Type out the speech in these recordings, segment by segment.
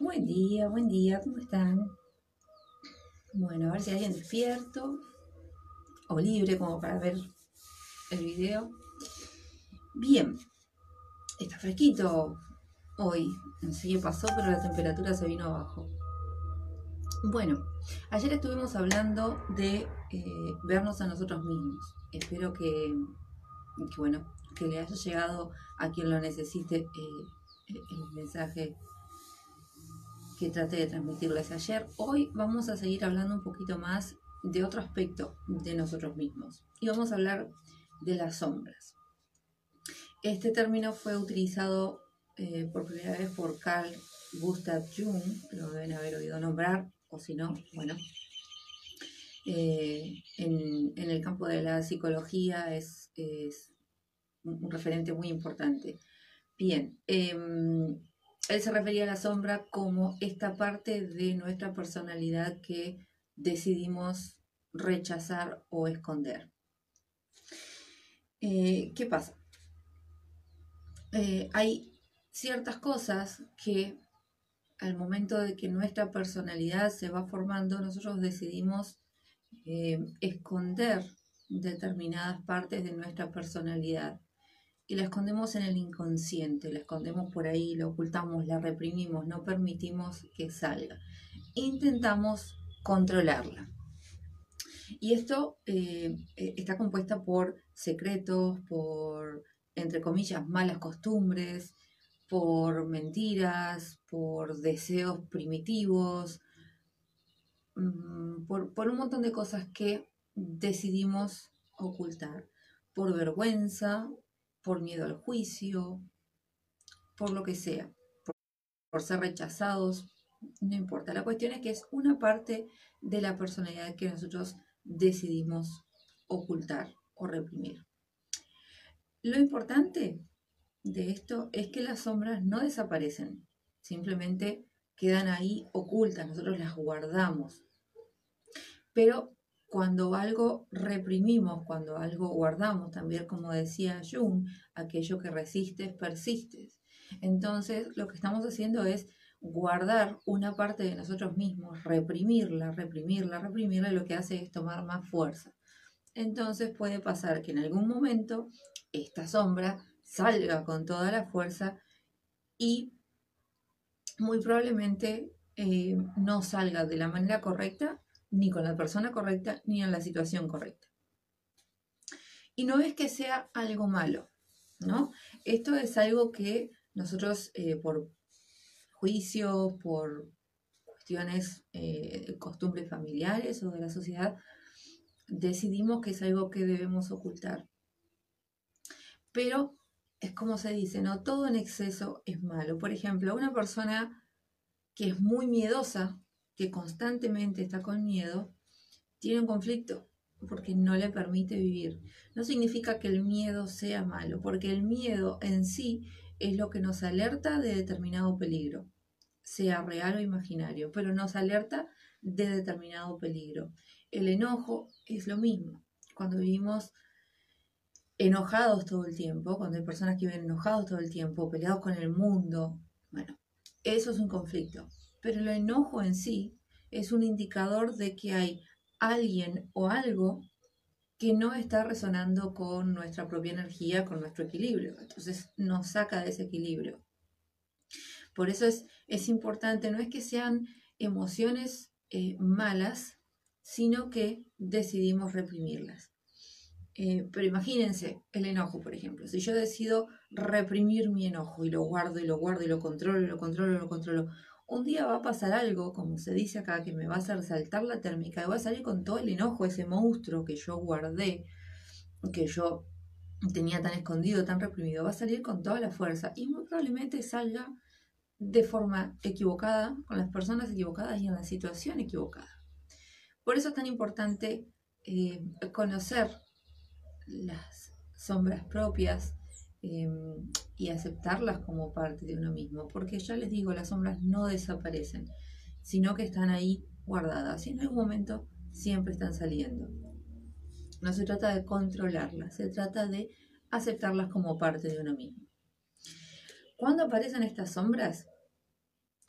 Buen día, buen día, ¿cómo están? Bueno, a ver si hay alguien despierto o libre como para ver el video. Bien, está fresquito hoy, no sé qué pasó, pero la temperatura se vino abajo. Bueno, ayer estuvimos hablando de eh, vernos a nosotros mismos. Espero que, bueno, que le haya llegado a quien lo necesite eh, el mensaje que traté de transmitirles ayer. Hoy vamos a seguir hablando un poquito más de otro aspecto de nosotros mismos y vamos a hablar de las sombras. Este término fue utilizado eh, por primera vez por Carl Gustav Jung, lo deben haber oído nombrar, o si no, bueno. Eh, en, el campo de la psicología es, un referente muy importante. Bien, em, él se refería a la sombra como esta parte de nuestra personalidad que decidimos rechazar o esconder. Eh, ¿Qué pasa? Eh, hay ciertas cosas que al momento de que nuestra personalidad se va formando, nosotros decidimos eh, esconder determinadas partes de nuestra personalidad y la escondemos en el inconsciente, la escondemos por ahí, la ocultamos, la reprimimos, no permitimos que salga. Intentamos controlarla. Y esto eh, eh, está compuesta por secretos, por, entre comillas, malas costumbres, por mentiras, por deseos primitivos, mm, por, por un montón de cosas que decidimos ocultar, por vergüenza, por miedo al juicio, por lo que sea, por, ser rechazados, no importa. La cuestión es que es una parte de la personalidad que nosotros decidimos ocultar o reprimir. Lo importante de esto es que las sombras no desaparecen, simplemente quedan ahí ocultas, nosotros las guardamos. Pero cuando algo reprimimos, cuando algo guardamos, también como decía Jung, aquello que resistes, persistes. Entonces, lo que estamos haciendo es guardar una parte de nosotros mismos, reprimirla, reprimirla, reprimirla, lo que hace es tomar más fuerza. Entonces puede pasar que en algún momento esta sombra salga con toda la fuerza y muy probablemente eh, no salga de la manera correcta ni con la persona correcta, ni en la situación correcta. Y no es que sea algo malo, ¿no? Esto es algo que nosotros eh, por juicios, por cuestiones, eh, costumbres familiares o de la sociedad, decidimos que es algo que debemos ocultar. Pero es como se dice, no todo en exceso es malo. Por ejemplo, una persona que es muy miedosa que constantemente está con miedo, tiene un conflicto porque no le permite vivir. No significa que el miedo sea malo, porque el miedo en sí es lo que nos alerta de determinado peligro, sea real o imaginario, pero nos alerta de determinado peligro. El enojo es lo mismo. Cuando vivimos enojados todo el tiempo, cuando hay personas que viven enojados todo el tiempo, peleados con el mundo, bueno, eso es un conflicto. Pero el enojo en sí es un indicador de que hay alguien o algo que no está resonando con nuestra propia energía, con nuestro equilibrio. Entonces nos saca de ese equilibrio. Por eso es, es importante, no es que sean emociones eh, malas, sino que decidimos reprimirlas. Eh, pero imagínense el enojo, por ejemplo. Si yo decido reprimir mi enojo y lo guardo y lo guardo y lo controlo y lo controlo y lo controlo, un día va a pasar algo, como se dice acá, que me va a hacer saltar la térmica y voy a salir con todo el enojo, ese monstruo que yo guardé, que yo tenía tan escondido, tan reprimido, va a salir con toda la fuerza y muy probablemente salga de forma equivocada, con las personas equivocadas y en la situación equivocada. Por eso es tan importante eh, conocer las sombras propias, Em, y aceptarlas como parte de uno mismo, porque ya les digo, las sombras no desaparecen, sino que están ahí guardadas y en algún momento siempre están saliendo. No se trata de controlarlas, se trata de aceptarlas como parte de uno mismo. Cuando aparecen estas sombras,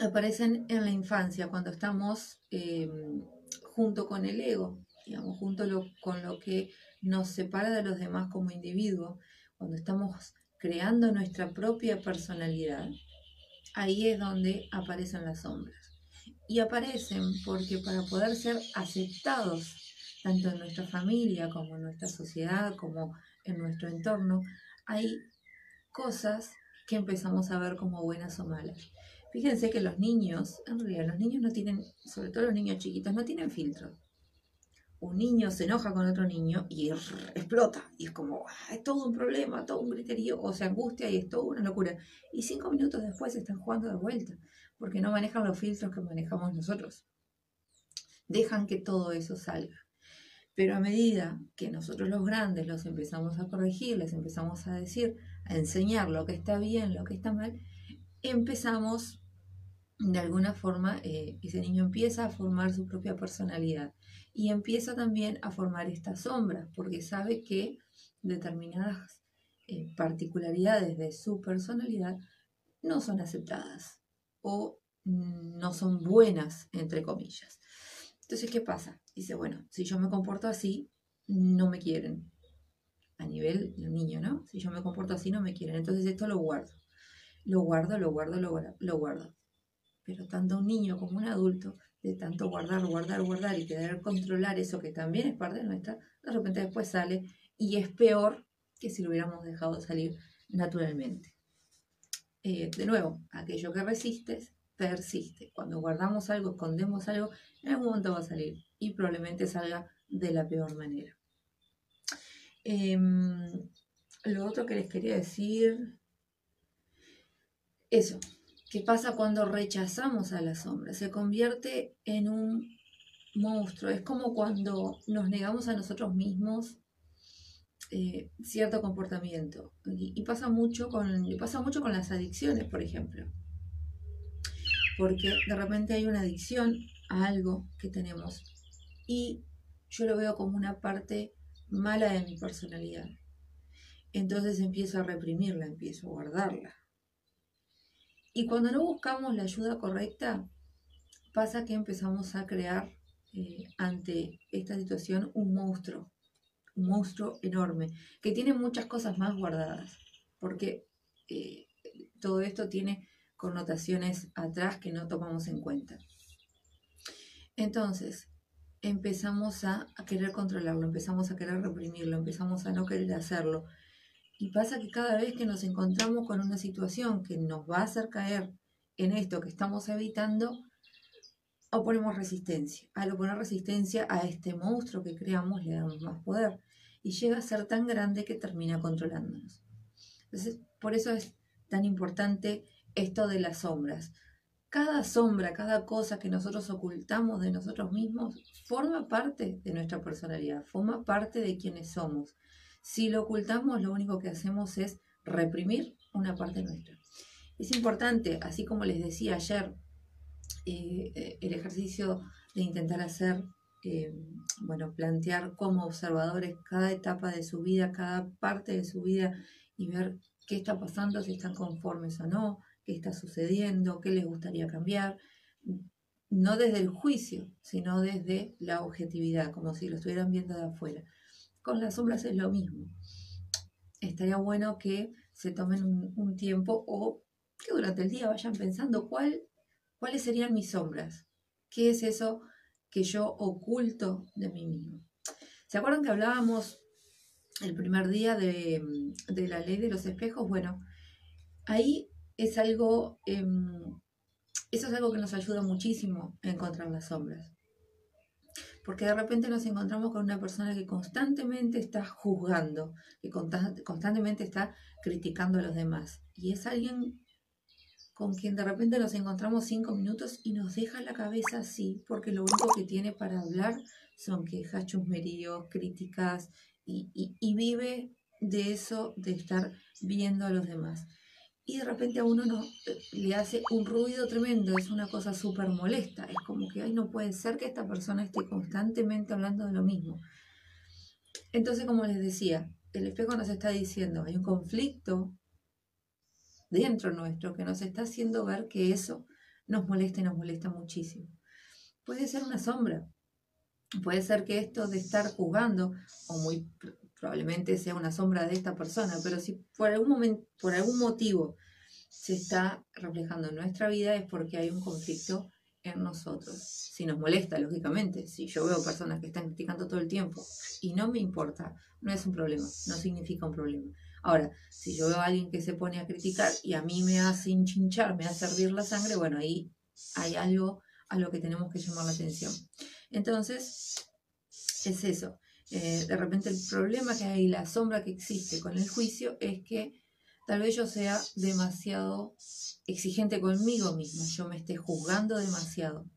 aparecen en la infancia, cuando estamos em, junto con el ego, digamos, junto con lo que nos separa de los demás como individuo, cuando estamos creando nuestra propia personalidad, ahí es donde aparecen las sombras. Y aparecen porque para poder ser aceptados, tanto en nuestra familia como en nuestra sociedad, como en nuestro entorno, hay cosas que empezamos a ver como buenas o malas. Fíjense que los niños, en realidad los niños no tienen, sobre todo los niños chiquitos, no tienen filtro. Un niño se enoja con otro niño y explota. Y es como, ah, es todo un problema, todo un criterio, o se angustia y es todo una locura. Y cinco minutos después están jugando de vuelta, porque no manejan los filtros que manejamos nosotros. Dejan que todo eso salga. Pero a medida que nosotros los grandes los empezamos a corregir, les empezamos a decir, a enseñar lo que está bien, lo que está mal, empezamos de alguna forma, eh, ese niño empieza a formar su propia personalidad y empieza también a formar estas sombras, porque sabe que determinadas eh, particularidades de su personalidad no son aceptadas o no son buenas, entre comillas. Entonces, ¿qué pasa? Dice, bueno, si yo me comporto así, no me quieren. A nivel del niño, ¿no? Si yo me comporto así, no me quieren. Entonces esto lo guardo. Lo guardo, lo guardo, lo guardo. Lo guardo. Pero tanto un niño como un adulto, de tanto guardar, guardar, guardar y querer controlar eso que también es parte de nuestra, de repente después sale y es peor que si lo hubiéramos dejado salir naturalmente. Eh, de nuevo, aquello que resistes, persiste. Cuando guardamos algo, escondemos algo, en algún momento va a salir y probablemente salga de la peor manera. Em, lo otro que les quería decir, eso, ¿qué pasa cuando rechazamos a la sombra? Se convierte en un monstruo, es como cuando nos negamos a nosotros mismos eh, cierto comportamiento. Y, pasa mucho con, y pasa mucho con las adicciones, por ejemplo. Porque de repente hay una adicción a algo que tenemos y yo lo veo como una parte mala de mi personalidad. Entonces empiezo a reprimirla, empiezo a guardarla. Y cuando no buscamos la ayuda correcta, pasa que empezamos a crear eh, ante esta situación un monstruo, un monstruo enorme, que tiene muchas cosas más guardadas, porque eh, todo esto tiene connotaciones atrás que no tomamos en cuenta. Entonces, empezamos a, querer controlarlo, empezamos a querer reprimirlo, empezamos a no querer hacerlo. Y pasa que cada vez que nos encontramos con una situación que nos va a hacer caer en esto que estamos evitando, oponemos resistencia. Al oponer resistencia a este monstruo que creamos, le damos más poder. Y llega a ser tan grande que termina controlándonos. Entonces, por eso es tan importante esto de las sombras cada sombra, cada cosa que nosotros ocultamos de nosotros mismos, forma parte de nuestra personalidad, forma parte de quienes somos. Si lo ocultamos, lo único que hacemos es reprimir una parte nuestra. Es importante, así como les decía ayer, eh, el ejercicio de intentar hacer, eh, bueno, plantear como observadores cada etapa de su vida, cada parte de su vida y ver qué está pasando, si están conformes o no, qué está sucediendo, qué les gustaría cambiar, no desde el juicio, sino desde la objetividad, como si lo estuvieran viendo de afuera. Con las sombras es lo mismo. Estaría bueno que se tomen un, tiempo o que durante el día vayan pensando cuál, cuáles serían mis sombras, qué es eso que yo oculto de mí mismo. ¿Se acuerdan que hablábamos el primer día de, de la ley de los espejos? Bueno, ahí es algo, em, eso es algo que nos ayuda muchísimo a encontrar las sombras. Porque de repente nos encontramos con una persona que constantemente está juzgando, que constantemente está criticando a los demás. Y es alguien con quien de repente nos encontramos cinco minutos y nos deja la cabeza así, porque lo único que tiene para hablar son quejas, chusmeríos, críticas, y vive de eso, de estar viendo a los demás y de repente a uno no, eh, le hace un ruido tremendo, es una cosa súper molesta, es como que, ay, no puede ser que esta persona esté constantemente hablando de lo mismo. Entonces, como les decía, el espejo nos está diciendo, hay un conflicto dentro nuestro que nos está haciendo ver que eso nos molesta y nos molesta muchísimo. Puede ser una sombra, puede ser que esto de estar jugando, o muy probablemente sea una sombra de esta persona, pero si por algún, momento, por algún motivo se está reflejando en nuestra vida es porque hay un conflicto en nosotros. Si nos molesta, lógicamente, si yo veo personas que están criticando todo el tiempo y no me importa, no es un problema, no significa un problema. Ahora, si yo veo a alguien que se pone a criticar y a mí me hace hinchinchar, me hace hervir la sangre, bueno, ahí hay algo a lo que tenemos que llamar la atención. Entonces, es eso. Eh, de repente el problema que hay, la sombra que existe con el juicio es que tal vez yo sea demasiado exigente conmigo misma, yo me esté juzgando demasiado.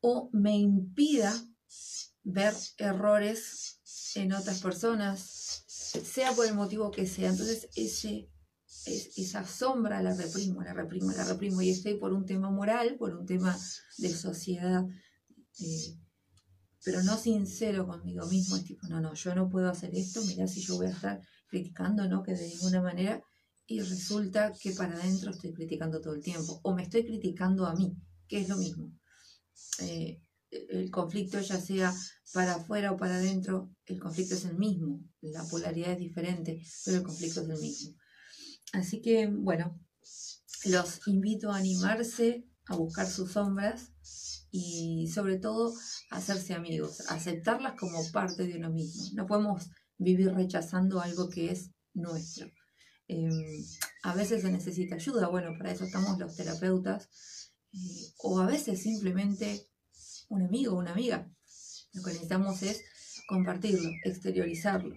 O me impida ver errores en otras personas, sea por el motivo que sea. Entonces ese, esa sombra la reprimo, la reprimo, la reprimo y estoy por un tema moral, por un tema de sociedad. Eh, pero no sincero conmigo mismo, es tipo, no, no, yo no puedo hacer esto, mira si yo voy a estar criticando, ¿no? Que de ninguna manera, y resulta que para adentro estoy criticando todo el tiempo, o me estoy criticando a mí, que es lo mismo. Eh, el conflicto ya sea para afuera o para adentro, el conflicto es el mismo, la polaridad es diferente, pero el conflicto es el mismo. Así que, bueno, los invito a animarse a buscar sus sombras y sobre todo hacerse amigos, aceptarlas como parte de uno mismo. No podemos vivir rechazando algo que es nuestro. Em, a veces se necesita ayuda, bueno, para eso estamos los terapeutas, eh, o a veces simplemente un amigo una amiga. Lo que necesitamos es compartirlo, exteriorizarlo.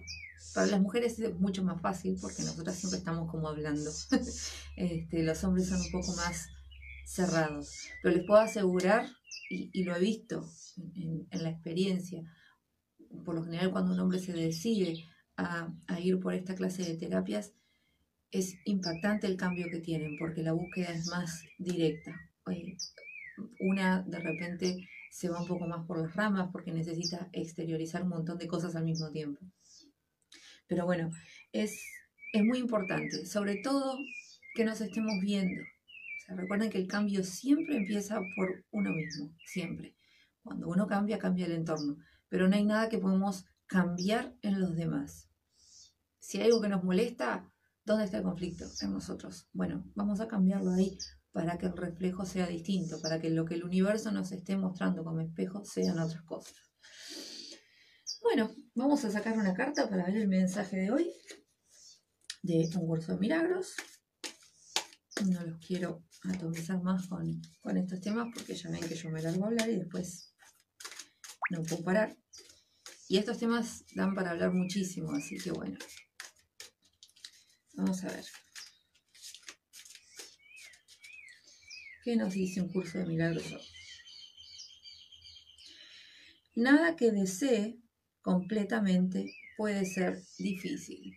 Para las mujeres es mucho más fácil porque nosotras siempre estamos como hablando. este, los hombres son un poco más cerrados. Pero les puedo asegurar, y, lo he visto en, la experiencia, por lo general cuando un hombre se decide a, ir por esta clase de terapias, es impactante el cambio que tienen porque la búsqueda es más directa. Eh, una de repente se va un poco más por las ramas porque necesita exteriorizar un montón de cosas al mismo tiempo. Pero bueno, es, es muy importante, sobre todo que nos estemos viendo, recuerden que el cambio siempre empieza por uno mismo, siempre. Cuando uno cambia, cambia el entorno, pero no hay nada que podemos cambiar en los demás. Si hay algo que nos molesta, ¿dónde está el conflicto? En nosotros. Bueno, vamos a cambiarlo ahí para que el reflejo sea distinto, para que lo que el universo nos esté mostrando como espejo sean otras cosas. Bueno, vamos a sacar una carta para ver el mensaje de hoy de un curso de milagros. No los quiero atomizar más con, estos temas porque ya ven que yo me largo a hablar y después no puedo parar. Y estos temas dan para hablar muchísimo, así que bueno. Vamos a ver. ¿Qué nos dice un curso de milagros Nada que desee completamente puede ser difícil.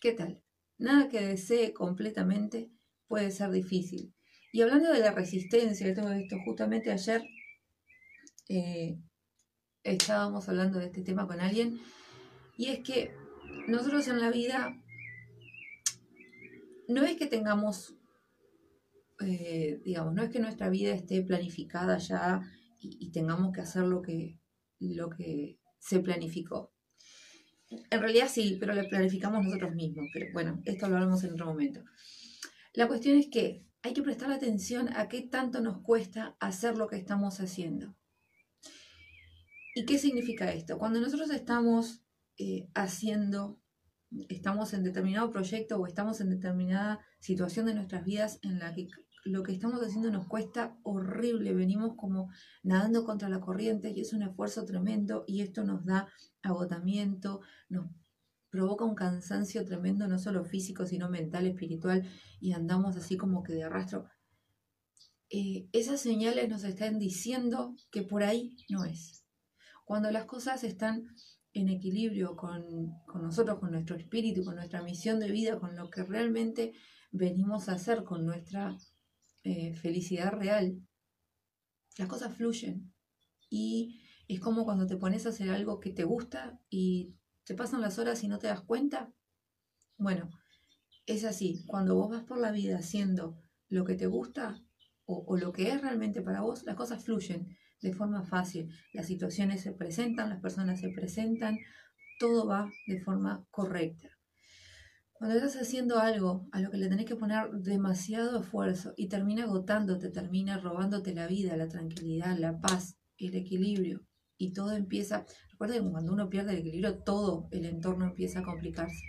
¿Qué tal? Nada que desee completamente puede ser difícil. Y hablando de la resistencia todo esto, justamente ayer eh, estábamos hablando de este tema con alguien, y es que nosotros en la vida no es que tengamos, eh, digamos, no es que nuestra vida esté planificada ya y, tengamos que hacer lo que, lo que se planificó. En realidad sí, pero lo planificamos nosotros mismos. Pero bueno, esto lo hablamos en otro momento. La cuestión es que hay que prestar atención a qué tanto nos cuesta hacer lo que estamos haciendo. ¿Y qué significa esto? Cuando nosotros estamos eh, haciendo, estamos en determinado proyecto o estamos en determinada situación de nuestras vidas en la que lo que estamos haciendo nos cuesta horrible, venimos como nadando contra la corriente y es un esfuerzo tremendo y esto nos da agotamiento, nos provoca un cansancio tremendo, no solo físico, sino mental, espiritual, y andamos así como que de arrastro. Eh, esas señales nos están diciendo que por ahí no es. Cuando las cosas están en equilibrio con, nosotros, con nuestro espíritu, con nuestra misión de vida, con lo que realmente venimos a hacer, con nuestra eh, felicidad real, las cosas fluyen. Y es como cuando te pones a hacer algo que te gusta y ¿Te pasan las horas y no te das cuenta? Bueno, es así. Cuando vos vas por la vida haciendo lo que te gusta, o, lo que es realmente para vos, las cosas fluyen de forma fácil. Las situaciones se presentan, las personas se presentan, todo va de forma correcta. Cuando estás haciendo algo a lo que le tenés que poner demasiado esfuerzo y termina agotándote, termina robándote la vida, la tranquilidad, la paz, el equilibrio y todo empieza, recuerda que cuando uno pierde el equilibrio todo el entorno empieza a complicarse.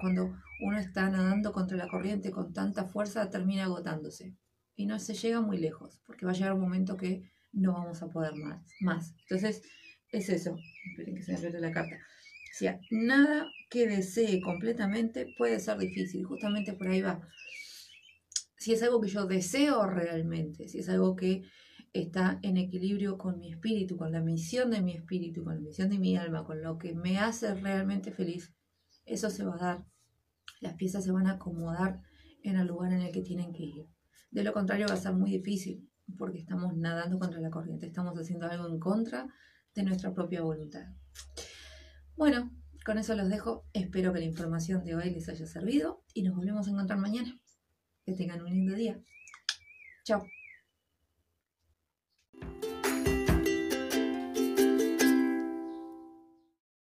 cuando uno está nadando contra la corriente con tanta fuerza termina agotándose y no se llega muy lejos porque va a llegar un momento que no vamos a poder más. más. Entonces es eso. Esperen que se me la carta. O nada que desee completamente puede ser difícil. Justamente por ahí va. Si es algo que yo deseo realmente, si es algo que está en equilibrio con mi espíritu, con la misión de mi espíritu, con la misión de mi alma, con lo que me hace realmente feliz, eso se va a dar. Las piezas se van a acomodar en el lugar en el que tienen que ir. De lo contrario va a ser muy difícil, porque estamos nadando contra la corriente, estamos haciendo algo en contra de nuestra propia voluntad. Bueno, con eso los dejo. Espero que la información de hoy les haya servido y nos volvemos a encontrar mañana. Que tengan un lindo día. Chao.